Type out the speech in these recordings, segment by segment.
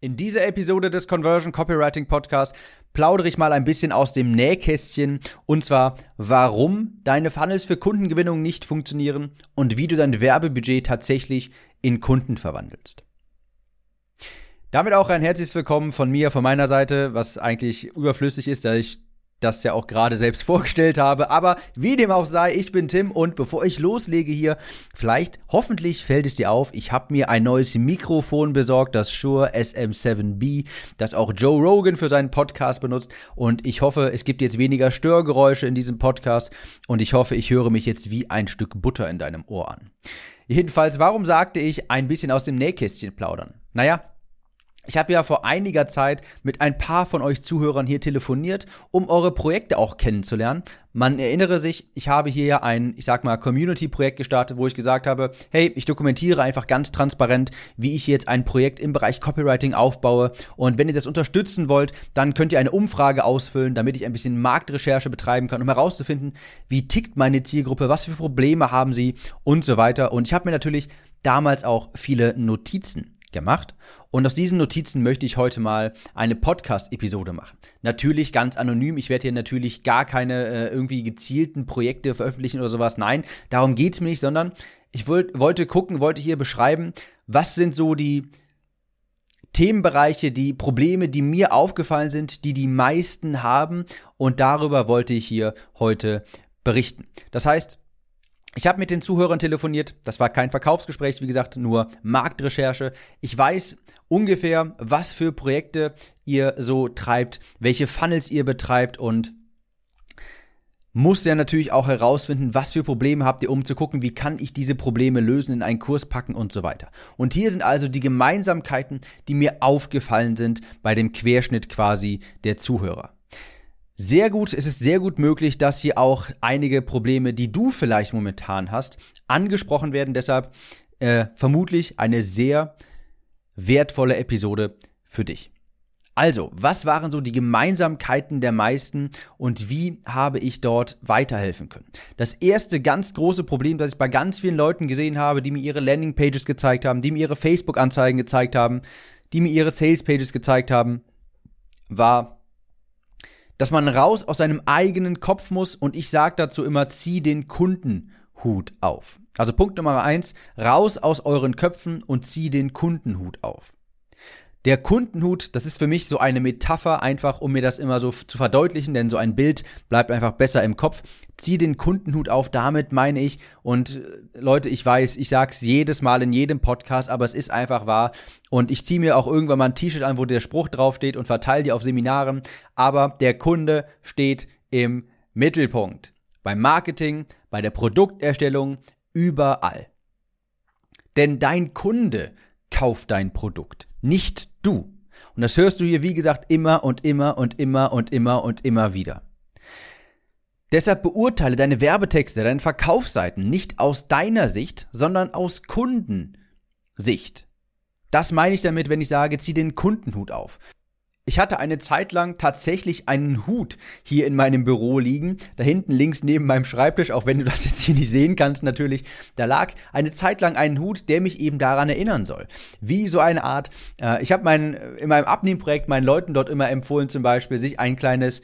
In dieser Episode des Conversion Copywriting Podcast plaudere ich mal ein bisschen aus dem Nähkästchen und zwar, warum deine Funnels für Kundengewinnung nicht funktionieren und wie du dein Werbebudget tatsächlich in Kunden verwandelst. Damit auch ein herzliches Willkommen von mir, von meiner Seite, was eigentlich überflüssig ist, da ich das ja auch gerade selbst vorgestellt habe. Aber wie dem auch sei, ich bin Tim und bevor ich loslege hier, vielleicht, hoffentlich fällt es dir auf, ich habe mir ein neues Mikrofon besorgt, das Shure SM7B, das auch Joe Rogan für seinen Podcast benutzt. Und ich hoffe, es gibt jetzt weniger Störgeräusche in diesem Podcast und ich hoffe, ich höre mich jetzt wie ein Stück Butter in deinem Ohr an. Jedenfalls, warum sagte ich ein bisschen aus dem Nähkästchen plaudern? Naja, ich habe ja vor einiger Zeit mit ein paar von euch Zuhörern hier telefoniert, um eure Projekte auch kennenzulernen. Man erinnere sich, ich habe hier ja ein, ich sag mal, Community-Projekt gestartet, wo ich gesagt habe, hey, ich dokumentiere einfach ganz transparent, wie ich jetzt ein Projekt im Bereich Copywriting aufbaue. Und wenn ihr das unterstützen wollt, dann könnt ihr eine Umfrage ausfüllen, damit ich ein bisschen Marktrecherche betreiben kann, um herauszufinden, wie tickt meine Zielgruppe, was für Probleme haben sie und so weiter. Und ich habe mir natürlich damals auch viele Notizen gemacht. Und aus diesen Notizen möchte ich heute mal eine Podcast-Episode machen. Natürlich ganz anonym. Ich werde hier natürlich gar keine äh, irgendwie gezielten Projekte veröffentlichen oder sowas. Nein, darum geht's mir nicht, sondern ich wollt, wollte gucken, wollte hier beschreiben, was sind so die Themenbereiche, die Probleme, die mir aufgefallen sind, die die meisten haben. Und darüber wollte ich hier heute berichten. Das heißt, ich habe mit den Zuhörern telefoniert. Das war kein Verkaufsgespräch, wie gesagt, nur Marktrecherche. Ich weiß ungefähr, was für Projekte ihr so treibt, welche Funnels ihr betreibt und muss ja natürlich auch herausfinden, was für Probleme habt ihr, um zu gucken, wie kann ich diese Probleme lösen, in einen Kurs packen und so weiter. Und hier sind also die Gemeinsamkeiten, die mir aufgefallen sind bei dem Querschnitt quasi der Zuhörer sehr gut, es ist sehr gut möglich, dass hier auch einige Probleme, die du vielleicht momentan hast, angesprochen werden. Deshalb äh, vermutlich eine sehr wertvolle Episode für dich. Also, was waren so die Gemeinsamkeiten der meisten und wie habe ich dort weiterhelfen können? Das erste ganz große Problem, das ich bei ganz vielen Leuten gesehen habe, die mir ihre Landingpages gezeigt haben, die mir ihre Facebook-Anzeigen gezeigt haben, die mir ihre Sales-Pages gezeigt haben, war dass man raus aus seinem eigenen Kopf muss und ich sage dazu immer, zieh den Kundenhut auf. Also Punkt Nummer eins, raus aus euren Köpfen und zieh den Kundenhut auf. Der Kundenhut, das ist für mich so eine Metapher, einfach um mir das immer so zu verdeutlichen, denn so ein Bild bleibt einfach besser im Kopf. Zieh den Kundenhut auf, damit meine ich, und äh, Leute, ich weiß, ich sag's jedes Mal in jedem Podcast, aber es ist einfach wahr. Und ich ziehe mir auch irgendwann mal ein T-Shirt an, wo der Spruch draufsteht und verteile die auf Seminaren. Aber der Kunde steht im Mittelpunkt. Beim Marketing, bei der Produkterstellung, überall. Denn dein Kunde kauft dein Produkt nicht du. Und das hörst du hier, wie gesagt, immer und immer und immer und immer und immer wieder. Deshalb beurteile deine Werbetexte, deine Verkaufsseiten nicht aus deiner Sicht, sondern aus Kundensicht. Das meine ich damit, wenn ich sage, zieh den Kundenhut auf. Ich hatte eine Zeit lang tatsächlich einen Hut hier in meinem Büro liegen, da hinten links neben meinem Schreibtisch, auch wenn du das jetzt hier nicht sehen kannst natürlich, da lag eine Zeit lang ein Hut, der mich eben daran erinnern soll. Wie so eine Art, äh, ich habe mein, in meinem Abnehmprojekt meinen Leuten dort immer empfohlen zum Beispiel, sich ein kleines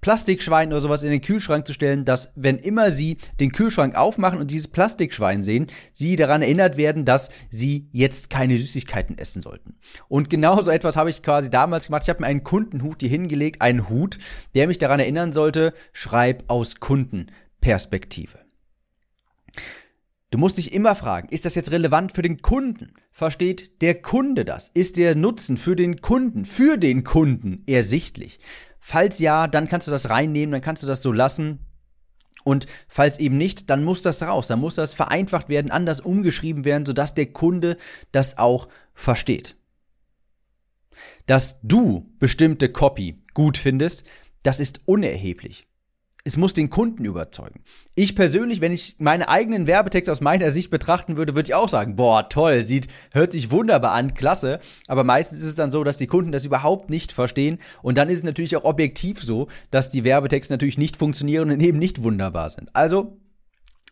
Plastikschwein oder sowas in den Kühlschrank zu stellen, dass wenn immer sie den Kühlschrank aufmachen und dieses Plastikschwein sehen, sie daran erinnert werden, dass sie jetzt keine Süßigkeiten essen sollten. Und genau so etwas habe ich quasi damals gemacht. Ich habe mir einen Kundenhut hier hingelegt, einen Hut, der mich daran erinnern sollte, schreib aus Kundenperspektive. Du musst dich immer fragen, ist das jetzt relevant für den Kunden? Versteht der Kunde das? Ist der Nutzen für den Kunden, für den Kunden ersichtlich? Falls ja, dann kannst du das reinnehmen, dann kannst du das so lassen. Und falls eben nicht, dann muss das raus, dann muss das vereinfacht werden, anders umgeschrieben werden, sodass der Kunde das auch versteht. Dass du bestimmte Copy gut findest, das ist unerheblich es muss den Kunden überzeugen. Ich persönlich, wenn ich meine eigenen Werbetexte aus meiner Sicht betrachten würde, würde ich auch sagen, boah, toll, sieht, hört sich wunderbar an, klasse. Aber meistens ist es dann so, dass die Kunden das überhaupt nicht verstehen. Und dann ist es natürlich auch objektiv so, dass die Werbetexte natürlich nicht funktionieren und eben nicht wunderbar sind. Also,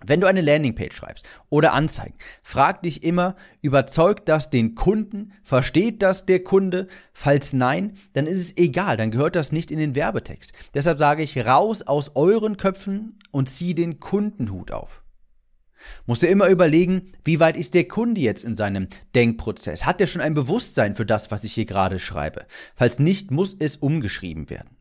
Wenn du eine Landingpage schreibst oder Anzeigen, frag dich immer, überzeugt das den Kunden? Versteht das der Kunde? Falls nein, dann ist es egal, dann gehört das nicht in den Werbetext. Deshalb sage ich raus aus euren Köpfen und zieh den Kundenhut auf. Musst du immer überlegen, wie weit ist der Kunde jetzt in seinem Denkprozess? Hat er schon ein Bewusstsein für das, was ich hier gerade schreibe? Falls nicht, muss es umgeschrieben werden.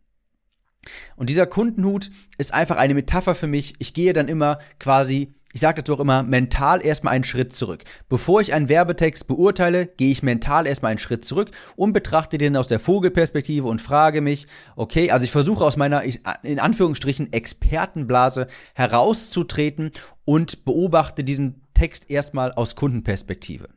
Und dieser Kundenhut ist einfach eine Metapher für mich. Ich gehe dann immer quasi, ich sage dazu auch immer, mental erstmal einen Schritt zurück. Bevor ich einen Werbetext beurteile, gehe ich mental erstmal einen Schritt zurück und betrachte den aus der Vogelperspektive und frage mich, okay, also ich versuche aus meiner, in Anführungsstrichen, Expertenblase herauszutreten und beobachte diesen Text erstmal aus Kundenperspektive.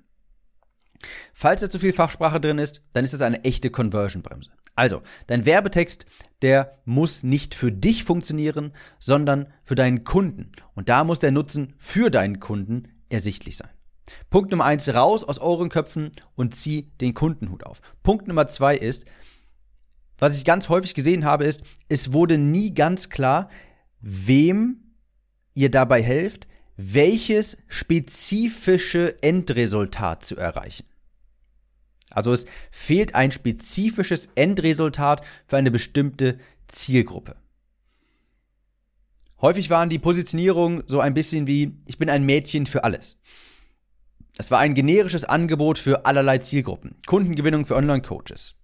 Falls da zu viel Fachsprache drin ist, dann ist es eine echte Conversion-Bremse. Also, dein Werbetext, der muss nicht für dich funktionieren, sondern für deinen Kunden. Und da muss der Nutzen für deinen Kunden ersichtlich sein. Punkt Nummer eins, raus aus euren Köpfen und zieh den Kundenhut auf. Punkt Nummer zwei ist, was ich ganz häufig gesehen habe, ist, es wurde nie ganz klar, wem ihr dabei helft, welches spezifische Endresultat zu erreichen. Also es fehlt ein spezifisches Endresultat für eine bestimmte Zielgruppe. Häufig waren die Positionierungen so ein bisschen wie, ich bin ein Mädchen für alles. Es war ein generisches Angebot für allerlei Zielgruppen. Kundengewinnung für Online-Coaches.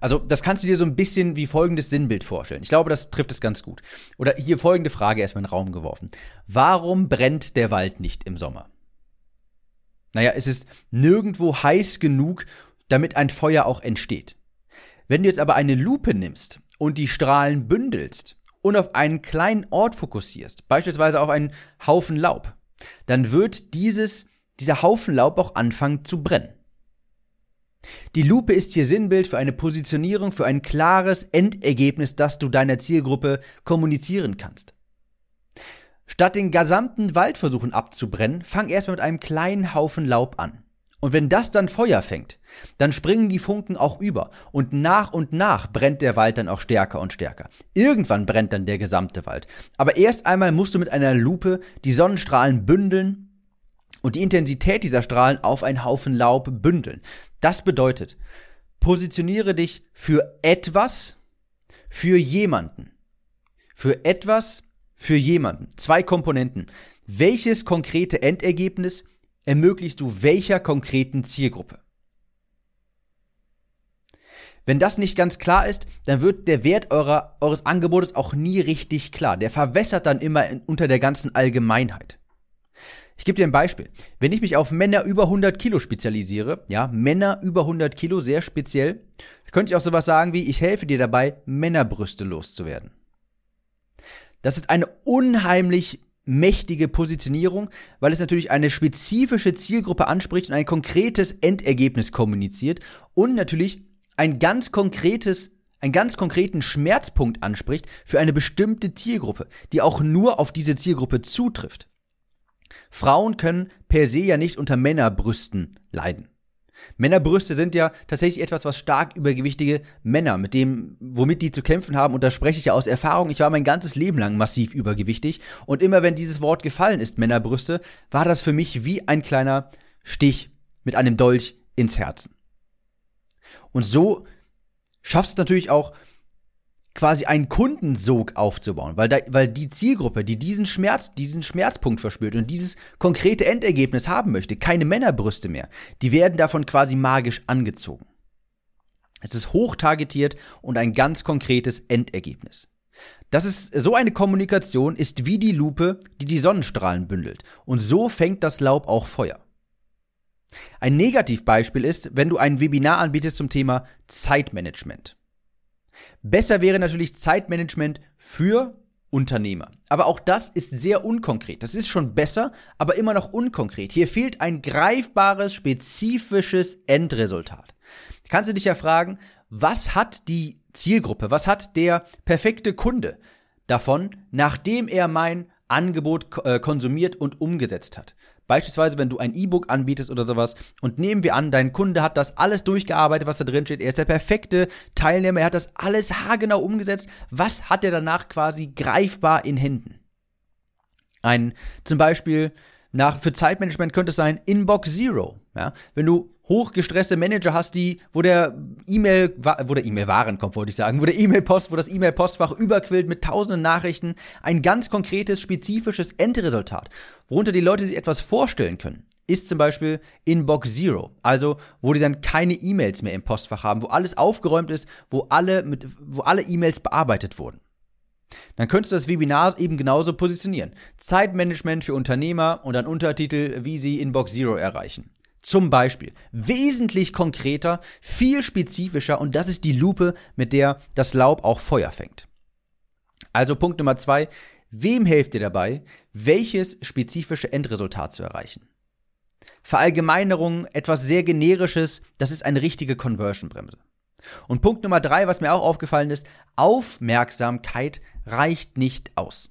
Also, das kannst du dir so ein bisschen wie folgendes Sinnbild vorstellen. Ich glaube, das trifft es ganz gut. Oder hier folgende Frage erstmal in den Raum geworfen. Warum brennt der Wald nicht im Sommer? Naja, es ist nirgendwo heiß genug, damit ein Feuer auch entsteht. Wenn du jetzt aber eine Lupe nimmst und die Strahlen bündelst und auf einen kleinen Ort fokussierst, beispielsweise auf einen Haufen Laub, dann wird dieses, dieser Haufen Laub auch anfangen zu brennen. Die Lupe ist hier Sinnbild für eine Positionierung, für ein klares Endergebnis, das du deiner Zielgruppe kommunizieren kannst. Statt den gesamten Wald versuchen abzubrennen, fang erstmal mit einem kleinen Haufen Laub an. Und wenn das dann Feuer fängt, dann springen die Funken auch über und nach und nach brennt der Wald dann auch stärker und stärker. Irgendwann brennt dann der gesamte Wald. Aber erst einmal musst du mit einer Lupe die Sonnenstrahlen bündeln und die Intensität dieser Strahlen auf einen Haufen Laub bündeln. Das bedeutet, positioniere dich für etwas, für jemanden. Für etwas, für jemanden. Zwei Komponenten. Welches konkrete Endergebnis ermöglichst du welcher konkreten Zielgruppe? Wenn das nicht ganz klar ist, dann wird der Wert eurer, eures Angebotes auch nie richtig klar. Der verwässert dann immer in, unter der ganzen Allgemeinheit. Ich gebe dir ein Beispiel. Wenn ich mich auf Männer über 100 Kilo spezialisiere, ja, Männer über 100 Kilo, sehr speziell, könnte ich auch sowas sagen wie, ich helfe dir dabei, Männerbrüste loszuwerden. Das ist eine unheimlich mächtige Positionierung, weil es natürlich eine spezifische Zielgruppe anspricht und ein konkretes Endergebnis kommuniziert und natürlich ein ganz konkretes einen ganz konkreten Schmerzpunkt anspricht für eine bestimmte Zielgruppe, die auch nur auf diese Zielgruppe zutrifft. Frauen können per se ja nicht unter Männerbrüsten leiden. Männerbrüste sind ja tatsächlich etwas, was stark übergewichtige Männer, mit dem, womit die zu kämpfen haben, und da spreche ich ja aus Erfahrung. Ich war mein ganzes Leben lang massiv übergewichtig und immer wenn dieses Wort gefallen ist, Männerbrüste, war das für mich wie ein kleiner Stich mit einem Dolch ins Herzen. Und so schaffst du natürlich auch quasi einen Kundensog aufzubauen, weil, da, weil die Zielgruppe, die diesen Schmerz, diesen Schmerzpunkt verspürt und dieses konkrete Endergebnis haben möchte, keine Männerbrüste mehr, die werden davon quasi magisch angezogen. Es ist hochtargetiert und ein ganz konkretes Endergebnis. Das ist so eine Kommunikation ist wie die Lupe, die die Sonnenstrahlen bündelt. Und so fängt das Laub auch Feuer. Ein Negativbeispiel ist, wenn du ein Webinar anbietest zum Thema Zeitmanagement. Besser wäre natürlich Zeitmanagement für Unternehmer. Aber auch das ist sehr unkonkret. Das ist schon besser, aber immer noch unkonkret. Hier fehlt ein greifbares, spezifisches Endresultat. Kannst du dich ja fragen, was hat die Zielgruppe, was hat der perfekte Kunde davon, nachdem er mein Angebot äh, konsumiert und umgesetzt hat? Beispielsweise, wenn du ein E-Book anbietest oder sowas und nehmen wir an, dein Kunde hat das alles durchgearbeitet, was da drin steht. Er ist der perfekte Teilnehmer, er hat das alles haargenau umgesetzt. Was hat er danach quasi greifbar in Händen? Ein zum Beispiel nach, für Zeitmanagement könnte es sein Inbox Zero. Ja? Wenn du hochgestresste Manager hast, die, wo der E-Mail, wo der E-Mail-Warenkorb, wollte ich sagen, wo der E-Mail-Post, wo das E-Mail-Postfach überquillt mit tausenden Nachrichten, ein ganz konkretes, spezifisches Endresultat, worunter die Leute sich etwas vorstellen können, ist zum Beispiel Inbox Zero. Also, wo die dann keine E-Mails mehr im Postfach haben, wo alles aufgeräumt ist, wo alle mit, wo alle E-Mails bearbeitet wurden. Dann könntest du das Webinar eben genauso positionieren. Zeitmanagement für Unternehmer und dann Untertitel, wie sie Inbox Zero erreichen. Zum Beispiel wesentlich konkreter, viel spezifischer und das ist die Lupe, mit der das Laub auch Feuer fängt. Also Punkt Nummer zwei, wem helft ihr dabei, welches spezifische Endresultat zu erreichen? Verallgemeinerung, etwas sehr generisches, das ist eine richtige Conversion-Bremse. Und Punkt Nummer drei, was mir auch aufgefallen ist, Aufmerksamkeit reicht nicht aus.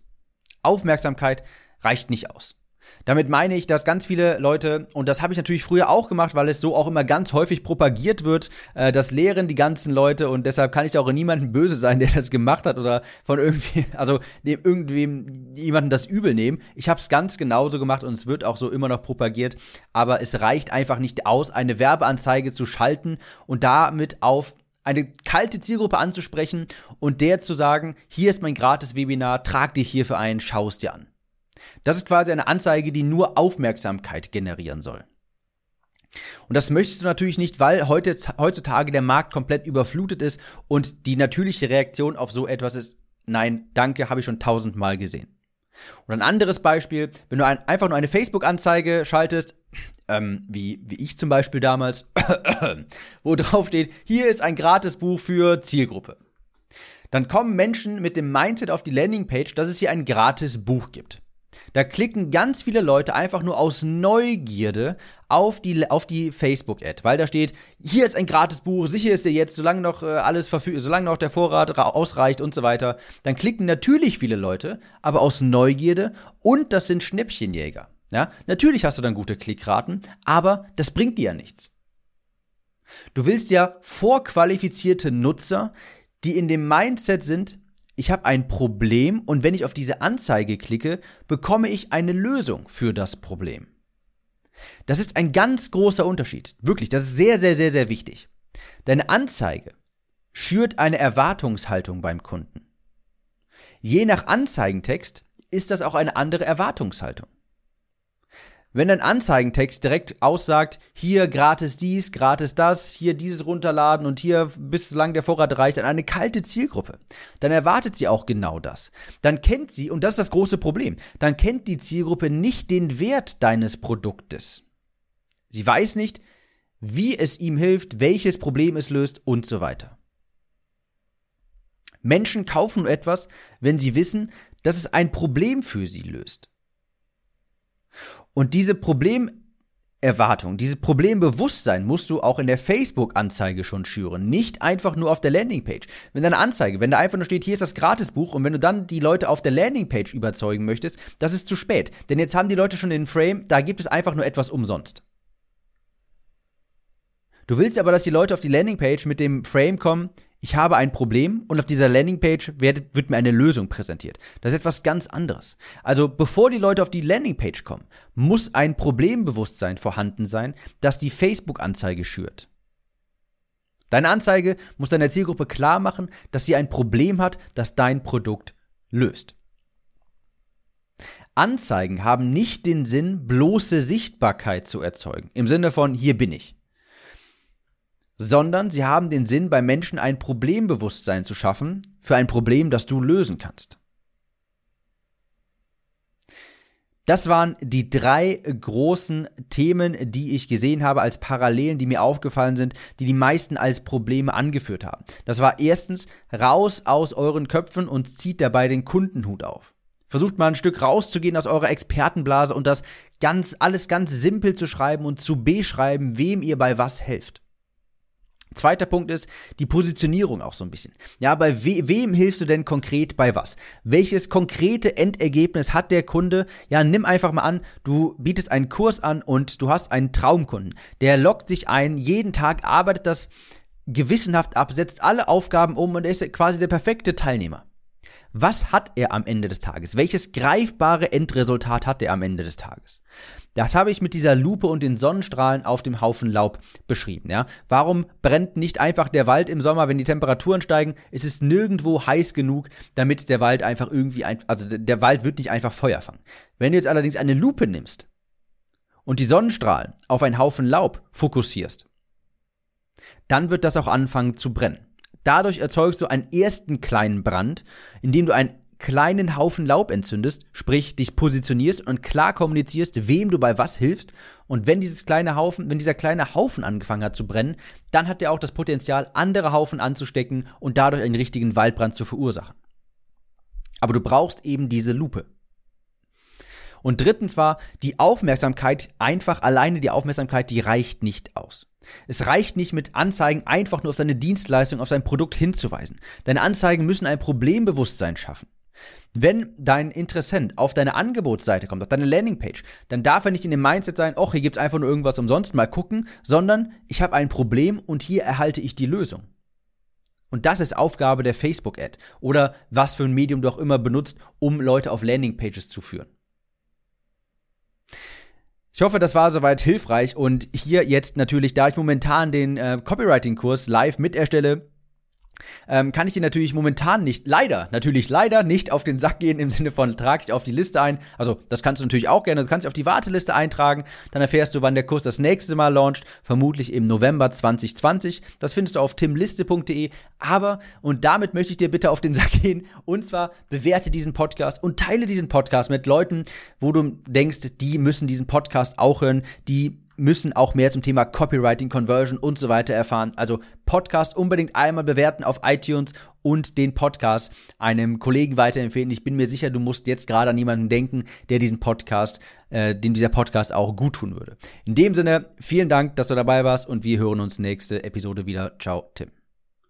Aufmerksamkeit reicht nicht aus. Damit meine ich, dass ganz viele Leute, und das habe ich natürlich früher auch gemacht, weil es so auch immer ganz häufig propagiert wird, äh, das lehren die ganzen Leute und deshalb kann ich auch niemandem böse sein, der das gemacht hat oder von irgendwie, also dem irgendwem jemanden das übel nehmen. Ich habe es ganz genauso gemacht und es wird auch so immer noch propagiert, aber es reicht einfach nicht aus, eine Werbeanzeige zu schalten und damit auf eine kalte Zielgruppe anzusprechen und der zu sagen, hier ist mein gratis Webinar, trag dich hierfür ein, schau es dir an. Das ist quasi eine Anzeige, die nur Aufmerksamkeit generieren soll. Und das möchtest du natürlich nicht, weil heute, heutzutage der Markt komplett überflutet ist und die natürliche Reaktion auf so etwas ist, nein, danke, habe ich schon tausendmal gesehen. Und ein anderes Beispiel, wenn du ein, einfach nur eine Facebook-Anzeige schaltest, ähm, wie, wie ich zum Beispiel damals, wo drauf steht, hier ist ein Gratisbuch für Zielgruppe. Dann kommen Menschen mit dem Mindset auf die Landingpage, dass es hier ein Gratisbuch gibt. Da klicken ganz viele Leute einfach nur aus Neugierde auf die, auf die Facebook-Ad, weil da steht, hier ist ein Gratisbuch, sicher ist dir jetzt, solange noch äh, alles verfügbar, solange noch der Vorrat ausreicht und so weiter. Dann klicken natürlich viele Leute, aber aus Neugierde und das sind Schnäppchenjäger. Ja, natürlich hast du dann gute Klickraten, aber das bringt dir ja nichts. Du willst ja vorqualifizierte Nutzer, die in dem Mindset sind, ich habe ein Problem und wenn ich auf diese Anzeige klicke, bekomme ich eine Lösung für das Problem. Das ist ein ganz großer Unterschied. Wirklich, das ist sehr, sehr, sehr, sehr wichtig. Deine Anzeige schürt eine Erwartungshaltung beim Kunden. Je nach Anzeigentext ist das auch eine andere Erwartungshaltung. Wenn ein Anzeigentext direkt aussagt, hier gratis dies, gratis das, hier dieses runterladen und hier bis lang der Vorrat reicht an eine kalte Zielgruppe, dann erwartet sie auch genau das. Dann kennt sie, und das ist das große Problem, dann kennt die Zielgruppe nicht den Wert deines Produktes. Sie weiß nicht, wie es ihm hilft, welches Problem es löst und so weiter. Menschen kaufen etwas, wenn sie wissen, dass es ein Problem für sie löst. Und diese Problemerwartung, dieses Problembewusstsein musst du auch in der Facebook-Anzeige schon schüren. Nicht einfach nur auf der Landingpage. Wenn deine Anzeige, wenn da einfach nur steht, hier ist das Gratisbuch und wenn du dann die Leute auf der Landingpage überzeugen möchtest, das ist zu spät. Denn jetzt haben die Leute schon den Frame, da gibt es einfach nur etwas umsonst. Du willst aber, dass die Leute auf die Landingpage mit dem Frame kommen, ich habe ein Problem und auf dieser Landingpage wird, wird mir eine Lösung präsentiert. Das ist etwas ganz anderes. Also bevor die Leute auf die Landingpage kommen, muss ein Problembewusstsein vorhanden sein, das die Facebook-Anzeige schürt. Deine Anzeige muss deiner Zielgruppe klar machen, dass sie ein Problem hat, das dein Produkt löst. Anzeigen haben nicht den Sinn, bloße Sichtbarkeit zu erzeugen. Im Sinne von, hier bin ich sondern sie haben den Sinn, bei Menschen ein Problembewusstsein zu schaffen für ein Problem, das du lösen kannst. Das waren die drei großen Themen, die ich gesehen habe als Parallelen, die mir aufgefallen sind, die die meisten als Probleme angeführt haben. Das war erstens raus aus euren Köpfen und zieht dabei den Kundenhut auf. Versucht mal ein Stück rauszugehen aus eurer Expertenblase und das ganz, alles ganz simpel zu schreiben und zu beschreiben, wem ihr bei was helft. Zweiter Punkt ist die Positionierung auch so ein bisschen. Ja, bei we wem hilfst du denn konkret bei was? Welches konkrete Endergebnis hat der Kunde? Ja, nimm einfach mal an, du bietest einen Kurs an und du hast einen Traumkunden. Der lockt sich ein, jeden Tag arbeitet das gewissenhaft ab, setzt alle Aufgaben um und ist quasi der perfekte Teilnehmer. Was hat er am Ende des Tages? Welches greifbare Endresultat hat er am Ende des Tages? Das habe ich mit dieser Lupe und den Sonnenstrahlen auf dem Haufen Laub beschrieben. Ja? Warum brennt nicht einfach der Wald im Sommer, wenn die Temperaturen steigen? Es ist nirgendwo heiß genug, damit der Wald einfach irgendwie, ein, also der Wald wird nicht einfach Feuer fangen. Wenn du jetzt allerdings eine Lupe nimmst und die Sonnenstrahlen auf einen Haufen Laub fokussierst, dann wird das auch anfangen zu brennen. Dadurch erzeugst du einen ersten kleinen Brand, indem du einen kleinen Haufen Laub entzündest, sprich dich positionierst und klar kommunizierst, wem du bei was hilfst. Und wenn dieses kleine Haufen, wenn dieser kleine Haufen angefangen hat zu brennen, dann hat er auch das Potenzial, andere Haufen anzustecken und dadurch einen richtigen Waldbrand zu verursachen. Aber du brauchst eben diese Lupe. Und drittens war die Aufmerksamkeit, einfach alleine die Aufmerksamkeit, die reicht nicht aus. Es reicht nicht mit Anzeigen einfach nur auf seine Dienstleistung, auf sein Produkt hinzuweisen. Deine Anzeigen müssen ein Problembewusstsein schaffen. Wenn dein Interessent auf deine Angebotsseite kommt, auf deine Landingpage, dann darf er nicht in dem Mindset sein, oh, hier gibt es einfach nur irgendwas umsonst, mal gucken, sondern ich habe ein Problem und hier erhalte ich die Lösung. Und das ist Aufgabe der Facebook-Ad oder was für ein Medium du auch immer benutzt, um Leute auf Landingpages zu führen. Ich hoffe, das war soweit hilfreich und hier jetzt natürlich, da ich momentan den äh, Copywriting-Kurs live miterstelle, ähm, kann ich dir natürlich momentan nicht, leider, natürlich leider nicht auf den Sack gehen im Sinne von trag dich auf die Liste ein. Also das kannst du natürlich auch gerne, du kannst dich auf die Warteliste eintragen, dann erfährst du, wann der Kurs das nächste Mal launcht, vermutlich im November 2020. Das findest du auf timliste.de. Aber, und damit möchte ich dir bitte auf den Sack gehen, und zwar bewerte diesen Podcast und teile diesen Podcast mit Leuten, wo du denkst, die müssen diesen Podcast auch hören, die müssen auch mehr zum Thema Copywriting, Conversion und so weiter erfahren. Also Podcast unbedingt einmal bewerten auf iTunes und den Podcast einem Kollegen weiterempfehlen. Ich bin mir sicher, du musst jetzt gerade an jemanden denken, der diesen Podcast, äh, dem dieser Podcast auch gut tun würde. In dem Sinne, vielen Dank, dass du dabei warst und wir hören uns nächste Episode wieder. Ciao, Tim.